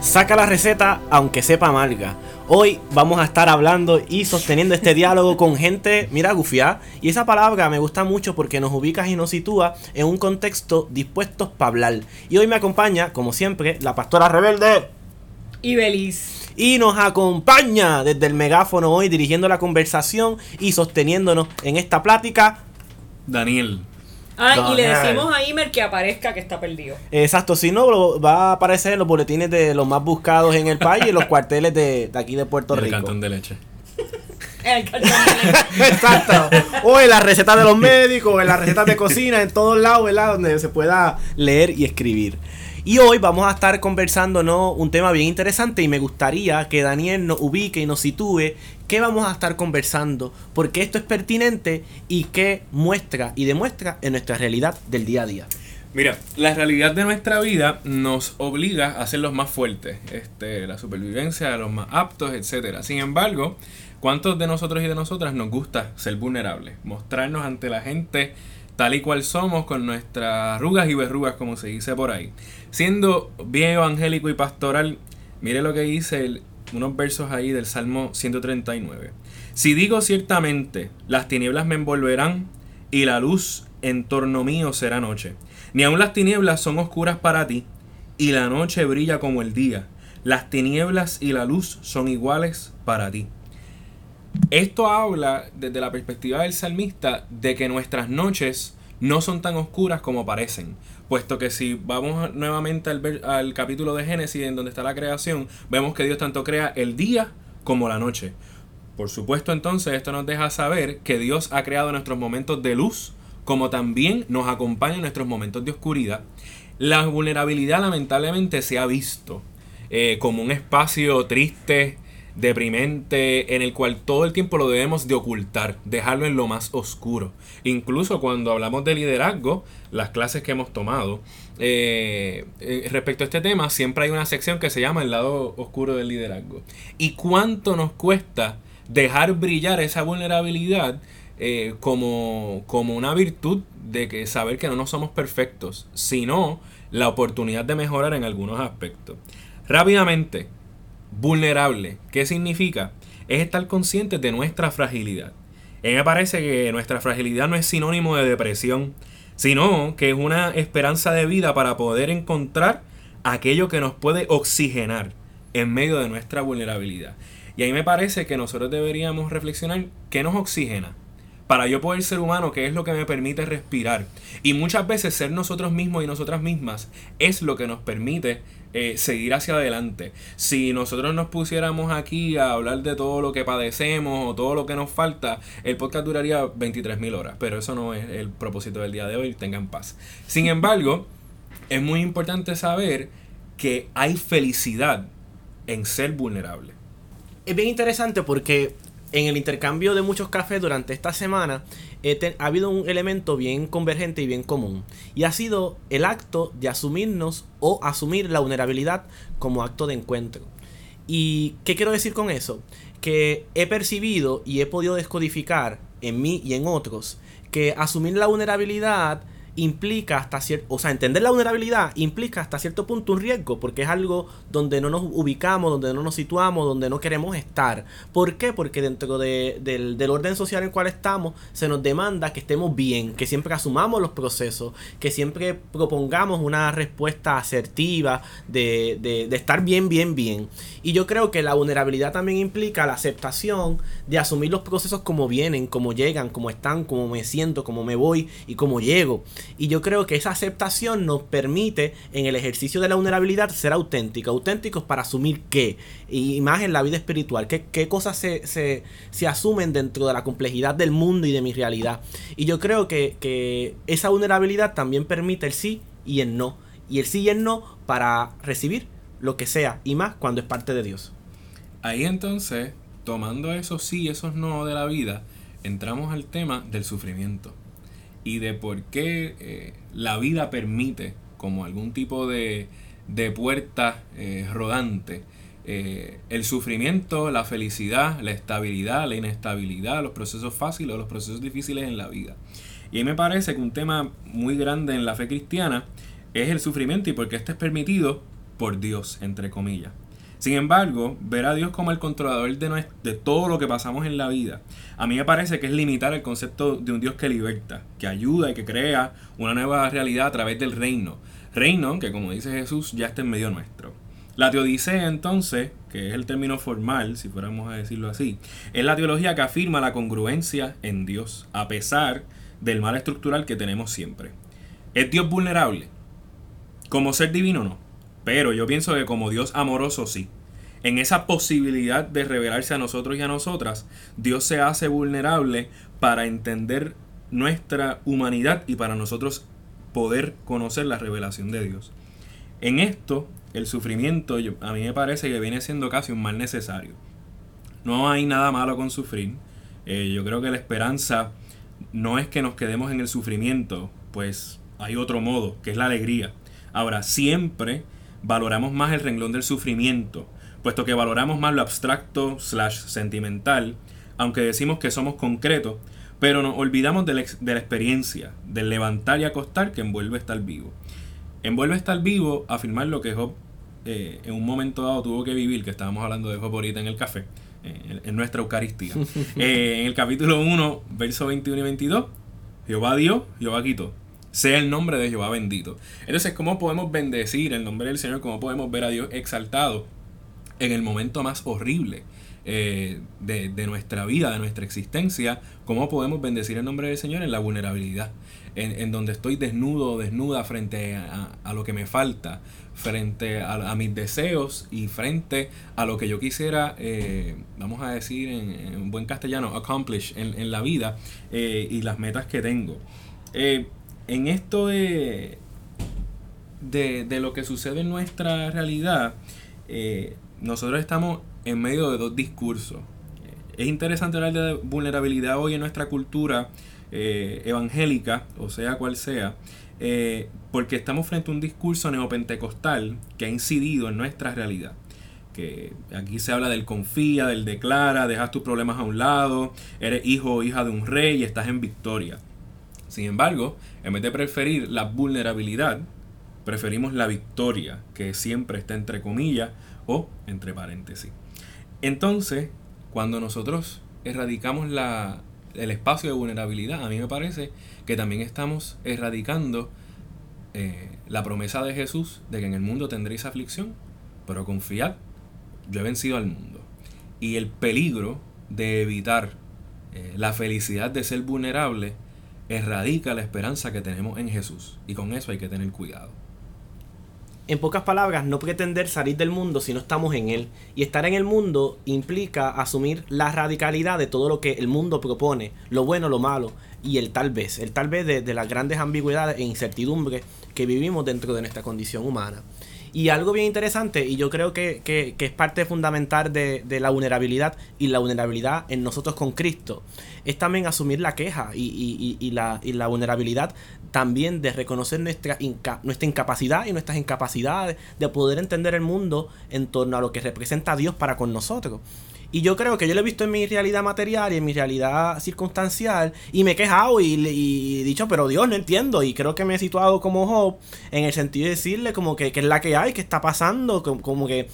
Saca la receta aunque sepa amarga. Hoy vamos a estar hablando y sosteniendo este diálogo con gente, mira, gufiá. Y esa palabra me gusta mucho porque nos ubica y nos sitúa en un contexto dispuestos para hablar. Y hoy me acompaña, como siempre, la pastora rebelde. Y Belis. Y nos acompaña desde el megáfono hoy dirigiendo la conversación y sosteniéndonos en esta plática. Daniel. Ah, y le decimos a Imer que aparezca que está perdido. Exacto, si no, lo- va a aparecer en los boletines de los más buscados en el país y en los cuarteles de, de aquí de Puerto El Rico. cantón de leche. El cartón de- Exacto. O en las recetas de los médicos, en las recetas de cocina, en todos lados, ¿verdad? Donde se pueda leer y escribir. Y hoy vamos a estar conversando ¿no? un tema bien interesante y me gustaría que Daniel nos ubique y nos sitúe qué vamos a estar conversando, porque esto es pertinente y qué muestra y demuestra en nuestra realidad del día a día. Mira, la realidad de nuestra vida nos obliga a ser los más fuertes, este, la supervivencia los más aptos, etcétera. Sin embargo, ¿cuántos de nosotros y de nosotras nos gusta ser vulnerables? Mostrarnos ante la gente tal y cual somos, con nuestras arrugas y verrugas, como se dice por ahí. Siendo bien evangélico y pastoral, mire lo que dice el- unos versos ahí del Salmo 139. Si digo ciertamente, las tinieblas me envolverán y la luz en torno mío será noche. Ni aun las tinieblas son oscuras para ti, y la noche brilla como el día. Las tinieblas y la luz son iguales para ti. Esto habla desde la perspectiva del salmista de que nuestras noches no son tan oscuras como parecen. Puesto que si vamos nuevamente al, ver- al capítulo de Génesis en donde está la creación, vemos que Dios tanto crea el día como la noche. Por supuesto entonces esto nos deja saber que Dios ha creado nuestros momentos de luz como también nos acompaña en nuestros momentos de oscuridad. La vulnerabilidad lamentablemente se ha visto eh, como un espacio triste, deprimente, en el cual todo el tiempo lo debemos de ocultar, dejarlo en lo más oscuro. Incluso cuando hablamos de liderazgo, las clases que hemos tomado, eh, eh, respecto a este tema, siempre hay una sección que se llama el lado oscuro del liderazgo. ¿Y cuánto nos cuesta dejar brillar esa vulnerabilidad eh, como, como una virtud de que saber que no nos somos perfectos, sino la oportunidad de mejorar en algunos aspectos? Rápidamente, vulnerable, ¿qué significa? Es estar conscientes de nuestra fragilidad. A mí me parece que nuestra fragilidad no es sinónimo de depresión, sino que es una esperanza de vida para poder encontrar aquello que nos puede oxigenar en medio de nuestra vulnerabilidad. Y ahí me parece que nosotros deberíamos reflexionar qué nos oxigena. Para yo poder ser humano, qué es lo que me permite respirar. Y muchas veces ser nosotros mismos y nosotras mismas es lo que nos permite eh, seguir hacia adelante. Si nosotros nos pusiéramos aquí a hablar de todo lo que padecemos o todo lo que nos falta, el podcast duraría 23.000 horas. Pero eso no es el propósito del día de hoy, tengan paz. Sin embargo, es muy importante saber que hay felicidad en ser vulnerable. Es bien interesante porque en el intercambio de muchos cafés durante esta semana te- ha habido un elemento bien convergente y bien común. Y ha sido el acto de asumirnos o asumir la vulnerabilidad como acto de encuentro. ¿Y qué quiero decir con eso? Que he percibido y he podido descodificar en mí y en otros que asumir la vulnerabilidad implica hasta cierto, o sea, entender la vulnerabilidad implica hasta cierto punto un riesgo, porque es algo donde no nos ubicamos, donde no nos situamos, donde no queremos estar. ¿Por qué? Porque dentro de- del, del orden social en el cual estamos, se nos demanda que estemos bien, que siempre asumamos los procesos, que siempre propongamos una respuesta asertiva de, de, de estar bien, bien, bien. Y yo creo que la vulnerabilidad también implica la aceptación de asumir los procesos como vienen, como llegan, como están, como me siento, como me voy y como llego. Y yo creo que esa aceptación nos permite en el ejercicio de la vulnerabilidad ser auténticos, auténticos para asumir qué, y más en la vida espiritual, qué, qué cosas se, se, se, asumen dentro de la complejidad del mundo y de mi realidad. Y yo creo que, que esa vulnerabilidad también permite el sí y el no. Y el sí y el no para recibir lo que sea y más cuando es parte de Dios. Ahí entonces, tomando esos sí y esos no de la vida, entramos al tema del sufrimiento y de por qué eh, la vida permite como algún tipo de, de puerta eh, rodante eh, el sufrimiento, la felicidad, la estabilidad, la inestabilidad, los procesos fáciles o los procesos difíciles en la vida. Y me parece que un tema muy grande en la fe cristiana es el sufrimiento y por qué este es permitido por Dios, entre comillas. Sin embargo, ver a Dios como el controlador de, todo lo que pasamos en la vida, a mí me parece que es limitar el concepto de un Dios que liberta, que ayuda y que crea una nueva realidad a través del reino. Reino que, como dice Jesús, ya está en medio nuestro. La teodicea, entonces, que es el término formal, si fuéramos a decirlo así, es la teología que afirma la congruencia en Dios, a pesar del mal estructural que tenemos siempre. ¿Es Dios vulnerable? Como ser divino no. Pero yo pienso que como Dios amoroso sí. En esa posibilidad de revelarse a nosotros y a nosotras, Dios se hace vulnerable para entender nuestra humanidad y para nosotros poder conocer la revelación de Dios. En esto, el sufrimiento a mí me parece que viene siendo casi un mal necesario. No hay nada malo con sufrir. Eh, yo creo que la esperanza no es que nos quedemos en el sufrimiento, pues hay otro modo, que es la alegría. Ahora, siempre valoramos más el renglón del sufrimiento, puesto que valoramos más lo abstracto slash sentimental, aunque decimos que somos concretos, pero nos olvidamos de la, de la, experiencia, del levantar y acostar que envuelve estar vivo. Envuelve estar vivo afirmar lo que Job eh, en un momento dado tuvo que vivir, que estábamos hablando de Job ahorita en el café, eh, en, nuestra Eucaristía. Eh, en el capítulo 1, verso 21 y 22, Jehová dio, Jehová quitó sea el nombre de Jehová bendito. Entonces, ¿cómo podemos bendecir el nombre del Señor? ¿Cómo podemos ver a Dios exaltado en el momento más horrible eh, de, nuestra vida, de nuestra existencia? ¿Cómo podemos bendecir el nombre del Señor en la vulnerabilidad? En, donde estoy desnudo o desnuda frente a, lo que me falta, frente a, mis deseos y frente a lo que yo quisiera, eh, vamos a decir en, buen castellano, accomplish en, la vida eh, y las metas que tengo en esto de, de, lo que sucede en nuestra realidad, eh, nosotros estamos en medio de dos discursos. Es interesante hablar de vulnerabilidad hoy en nuestra cultura eh, evangélica, o sea cual sea, eh, porque estamos frente a un discurso neopentecostal que ha incidido en nuestra realidad. Que aquí se habla del confía, del declara, dejas tus problemas a un lado, eres hijo o hija de un rey y estás en victoria. Sin embargo, en vez de preferir la vulnerabilidad, preferimos la victoria, que siempre está entre comillas o entre paréntesis. Entonces, cuando nosotros erradicamos la, el espacio de vulnerabilidad, a mí me parece que también estamos erradicando eh, la promesa de Jesús de que en el mundo tendréis aflicción, pero confiad, yo he vencido al mundo. Y el peligro de evitar eh, la felicidad de ser vulnerable erradica la esperanza que tenemos en Jesús. Y con eso hay que tener cuidado. En pocas palabras, no pretender salir del mundo si no estamos en él. Y estar en el mundo implica asumir la radicalidad de todo lo que el mundo propone, lo bueno, lo malo, y el tal vez, el tal vez de, las grandes ambigüedades e incertidumbres que vivimos dentro de nuestra condición humana. Y algo bien interesante, y yo creo que, es parte fundamental de, la vulnerabilidad y la vulnerabilidad en nosotros con Cristo, es también asumir la queja y, la, la, vulnerabilidad también de reconocer nuestra, nuestra incapacidad y nuestras incapacidades de poder entender el mundo en torno a lo que representa Dios para con nosotros. Y yo creo que yo lo he visto en mi realidad material y en mi realidad circunstancial y me he quejado y, he dicho, pero Dios, no entiendo. Y creo que me he situado como Job en el sentido de decirle como que, es la que hay, que está pasando, como, que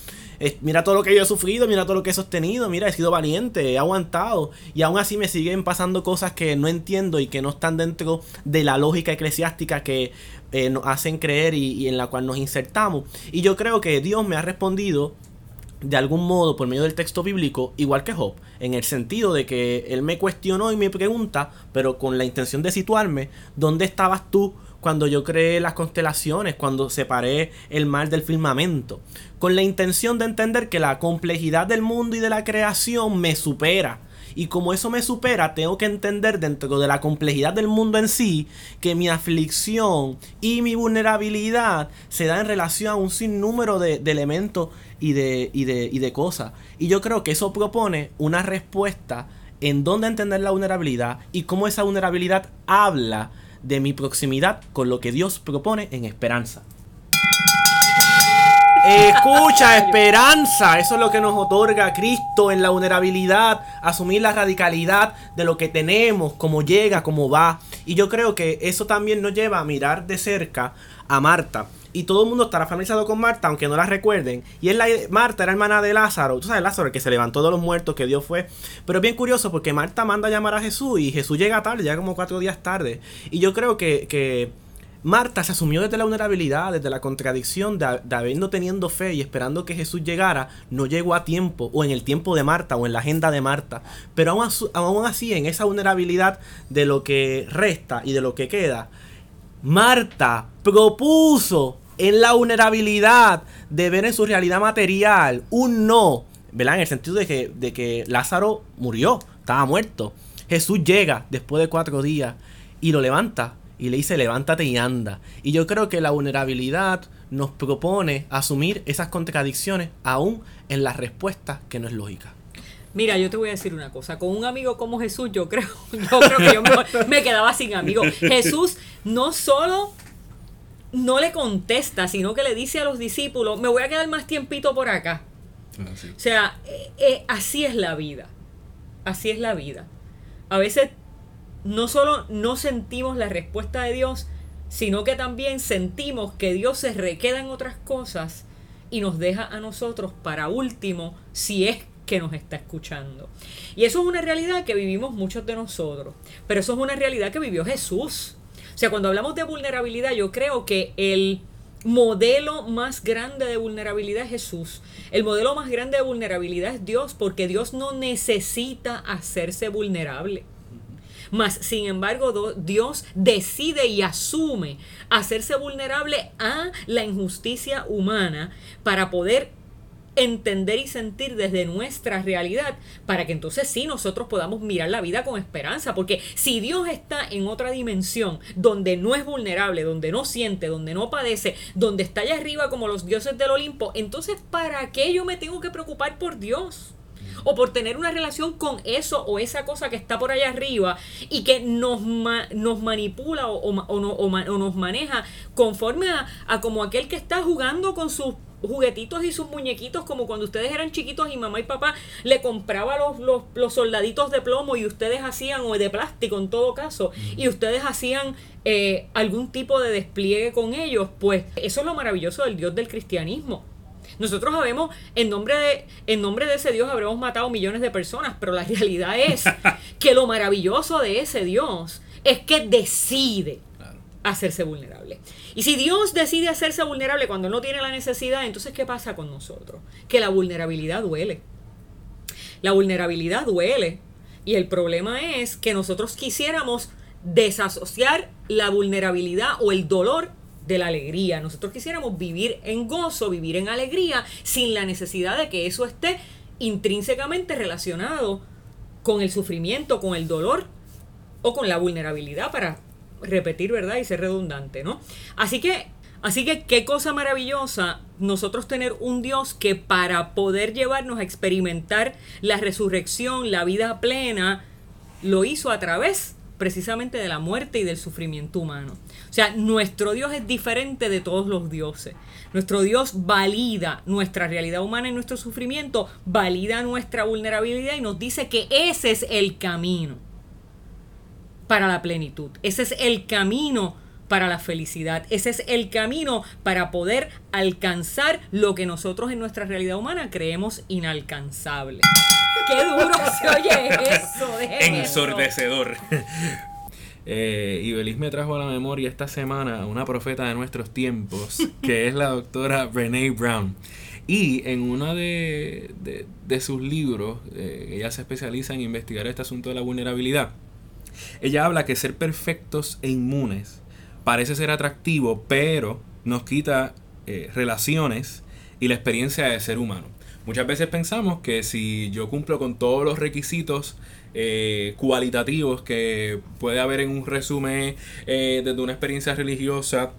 mira todo lo que yo he sufrido, mira todo lo que he sostenido, mira, he sido valiente, he aguantado. Y aún así me siguen pasando cosas que no entiendo y que no están dentro de la lógica eclesiástica que eh, nos hacen creer y en la cual nos insertamos. Y yo creo que Dios me ha respondido de algún modo por medio del texto bíblico, igual que Job, en el sentido de que él me cuestionó y me pregunta, pero con la intención de situarme, ¿dónde estabas tú cuando yo creé las constelaciones, cuando separé el mar del firmamento? Con la intención de entender que la complejidad del mundo y de la creación me supera y como eso me supera, tengo que entender dentro de la complejidad del mundo en sí que mi aflicción y mi vulnerabilidad se da en relación a un sinnúmero de, elementos y de, y, de, y de cosas. Y yo creo que eso propone una respuesta en dónde entender la vulnerabilidad y cómo esa vulnerabilidad habla de mi proximidad con lo que Dios propone en esperanza. Escucha, esperanza. Eso es lo que nos otorga Cristo en la vulnerabilidad, asumir la radicalidad de lo que tenemos, cómo llega, cómo va. Y yo creo que eso también nos lleva a mirar de cerca a Marta. Y todo el mundo estará familiarizado con Marta, aunque no la recuerden. Y es la Marta era hermana de Lázaro. Tú sabes, Lázaro, el que se levantó de los muertos, que Dios fue. Pero es bien curioso porque Marta manda a llamar a Jesús y Jesús llega tarde, llega como cuatro días tarde. Y yo creo que, que Marta se asumió desde la vulnerabilidad, desde la contradicción de, habiendo teniendo fe y esperando que Jesús llegara, no llegó a tiempo, o en el tiempo de Marta, o en la agenda de Marta. Pero aún, aún así, en esa vulnerabilidad de lo que resta y de lo que queda, Marta propuso en la vulnerabilidad de ver en su realidad material un no, ¿verdad? En el sentido de que, de que Lázaro murió, estaba muerto. Jesús llega después de cuatro días y lo levanta y le dice levántate y anda. Y yo creo que la vulnerabilidad nos propone asumir esas contradicciones aún en la respuesta que no es lógica. Mira, yo te voy a decir una cosa. Con un amigo como Jesús, yo creo, yo creo que yo me, quedaba sin amigo. Jesús no solo no le contesta, sino que le dice a los discípulos, me voy a quedar más tiempito por acá. Ah, o sea, eh, eh, así es la vida. Así es la vida. A veces no solo no sentimos la respuesta de Dios, sino que también sentimos que Dios se requeda en otras cosas y nos deja a nosotros para último si es que nos está escuchando. Y eso es una realidad que vivimos muchos de nosotros, pero eso es una realidad que vivió Jesús. O sea, cuando hablamos de vulnerabilidad, yo creo que el modelo más grande de vulnerabilidad es Jesús. El modelo más grande de vulnerabilidad es Dios, porque Dios no necesita hacerse vulnerable. Mas, sin embargo, Dios decide y asume hacerse vulnerable a la injusticia humana para poder entender y sentir desde nuestra realidad para que entonces sí nosotros podamos mirar la vida con esperanza porque si Dios está en otra dimensión donde no es vulnerable, donde no siente, donde no padece, donde está allá arriba como los dioses del Olimpo, entonces ¿para qué yo me tengo que preocupar por Dios? O por tener una relación con eso o esa cosa que está por allá arriba y que nos, nos manipula o, o, nos maneja conforme a, como aquel que está jugando con sus juguetitos y sus muñequitos como cuando ustedes eran chiquitos y mamá y papá le compraba los, los, soldaditos de plomo y ustedes hacían, o de plástico en todo caso, y ustedes hacían eh, algún tipo de despliegue con ellos, pues eso es lo maravilloso del Dios del cristianismo nosotros sabemos, en nombre de, en nombre de ese Dios habremos matado millones de personas, pero la realidad es que lo maravilloso de ese Dios es que decide hacerse vulnerable. Y si Dios decide hacerse vulnerable cuando no tiene la necesidad, entonces ¿qué pasa con nosotros? Que la vulnerabilidad duele. La vulnerabilidad duele. Y el problema es que nosotros quisiéramos desasociar la vulnerabilidad o el dolor de la alegría. Nosotros quisiéramos vivir en gozo, vivir en alegría, sin la necesidad de que eso esté intrínsecamente relacionado con el sufrimiento, con el dolor o con la vulnerabilidad para repetir, ¿verdad? Y ser redundante, ¿no? Así que, así que qué cosa maravillosa nosotros tener un Dios que para poder llevarnos a experimentar la resurrección, la vida plena, lo hizo a través precisamente de la muerte y del sufrimiento humano. O sea, nuestro Dios es diferente de todos los dioses. Nuestro Dios valida nuestra realidad humana y nuestro sufrimiento, valida nuestra vulnerabilidad y nos dice que ese es el camino para la plenitud. Ese es el camino para la felicidad. Ese es el camino para poder alcanzar lo que nosotros en nuestra realidad humana creemos inalcanzable. Qué duro se oye eso. Ensordecedor. Eh, y Belis me trajo a la memoria esta semana una profeta de nuestros tiempos, que es la doctora Brene Brown. Y en uno de, de, de sus libros, eh, ella se especializa en investigar este asunto de la vulnerabilidad. Ella habla que ser perfectos e inmunes parece ser atractivo, pero nos quita eh, relaciones y la experiencia de ser humano. Muchas veces pensamos que si yo cumplo con todos los requisitos eh, cualitativos que puede haber en un resumen eh, desde una experiencia religiosa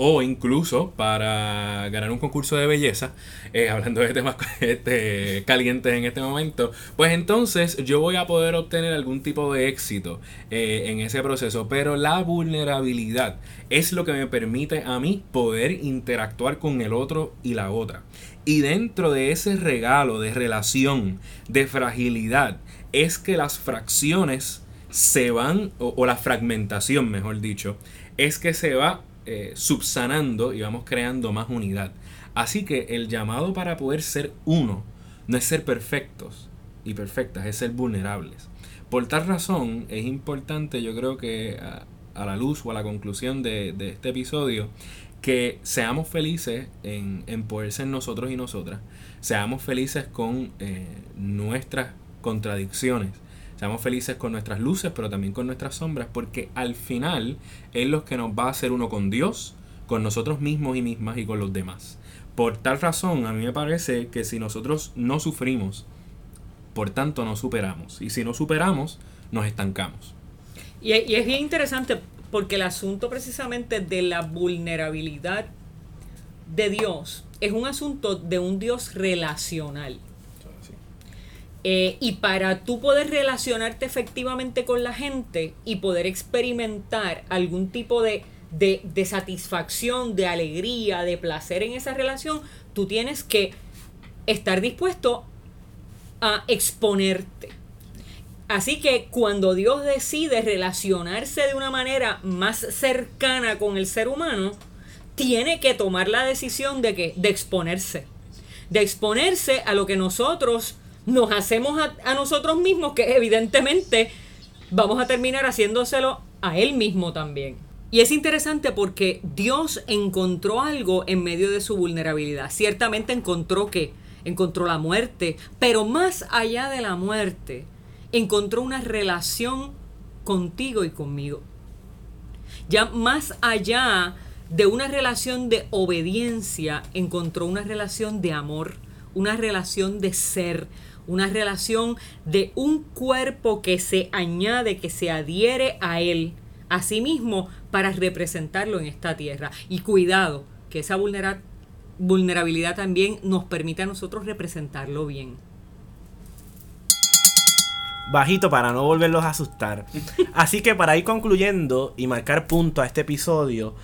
o incluso para ganar un concurso de belleza, eh, hablando de temas este, calientes en este momento, pues entonces yo voy a poder obtener algún tipo de éxito eh, en ese proceso. Pero la vulnerabilidad es lo que me permite a mí poder interactuar con el otro y la otra. Y dentro de ese regalo de relación, de fragilidad, es que las fracciones se van, o, o la fragmentación, mejor dicho, es que se va eh, subsanando y vamos creando más unidad. Así que el llamado para poder ser uno no es ser perfectos y perfectas, es ser vulnerables. Por tal razón es importante, yo creo que a, la luz o a la conclusión de, este episodio, que seamos felices en, en, poder ser nosotros y nosotras, seamos felices con eh, nuestras contradicciones, Seamos felices con nuestras luces, pero también con nuestras sombras, porque al final es lo que nos va a hacer uno con Dios, con nosotros mismos y mismas y con los demás. Por tal razón, a mí me parece que si nosotros no sufrimos, por tanto no superamos. Y si no superamos, nos estancamos. Y, y es bien interesante porque el asunto precisamente de la vulnerabilidad de Dios es un asunto de un Dios relacional. Eh, y para tú poder relacionarte efectivamente con la gente y poder experimentar algún tipo de, de, de, satisfacción, de alegría, de placer en esa relación, tú tienes que estar dispuesto a exponerte. Así que cuando Dios decide relacionarse de una manera más cercana con el ser humano, tiene que tomar la decisión de que de exponerse. De exponerse a lo que nosotros nos hacemos a, nosotros mismos, que evidentemente vamos a terminar haciéndoselo a Él mismo también. Y es interesante porque Dios encontró algo en medio de su vulnerabilidad. Ciertamente encontró que encontró la muerte, pero más allá de la muerte, encontró una relación contigo y conmigo. Ya más allá de una relación de obediencia, encontró una relación de amor, una relación de ser, una relación de un cuerpo que se añade, que se adhiere a él, a sí mismo, para representarlo en esta tierra. Y cuidado, que esa vulnera vulnerabilidad también nos permite a nosotros representarlo bien. Bajito para no volverlos a asustar. Así que para ir concluyendo y marcar punto a este episodio,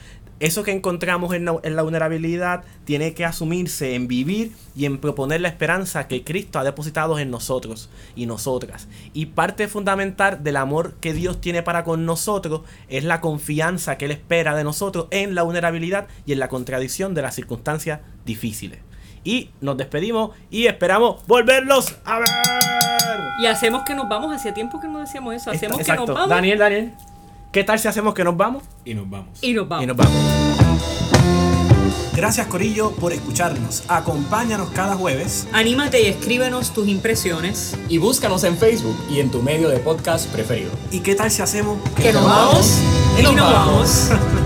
eso que encontramos en la, en la, vulnerabilidad tiene que asumirse en vivir y en proponer la esperanza que Cristo ha depositado en nosotros y nosotras. Y parte fundamental del amor que Dios tiene para con nosotros es la confianza que Él espera de nosotros en la vulnerabilidad y en la contradicción de las circunstancias difíciles. Y nos despedimos y esperamos volverlos a ver. Y hacemos que nos vamos. Hacía tiempo que no decíamos eso. Hacemos Exacto. que nos vamos. Daniel, Daniel. ¿Qué tal si hacemos que nos vamos? Y nos vamos. Y nos vamos. Y nos vamos. Gracias Corillo por escucharnos. Acompáñanos cada jueves. Anímate y escríbenos tus impresiones. Y búscanos en Facebook y en tu medio de podcast preferido. ¿Y qué tal si hacemos que, que nos vamos? Y nos vamos. vamos.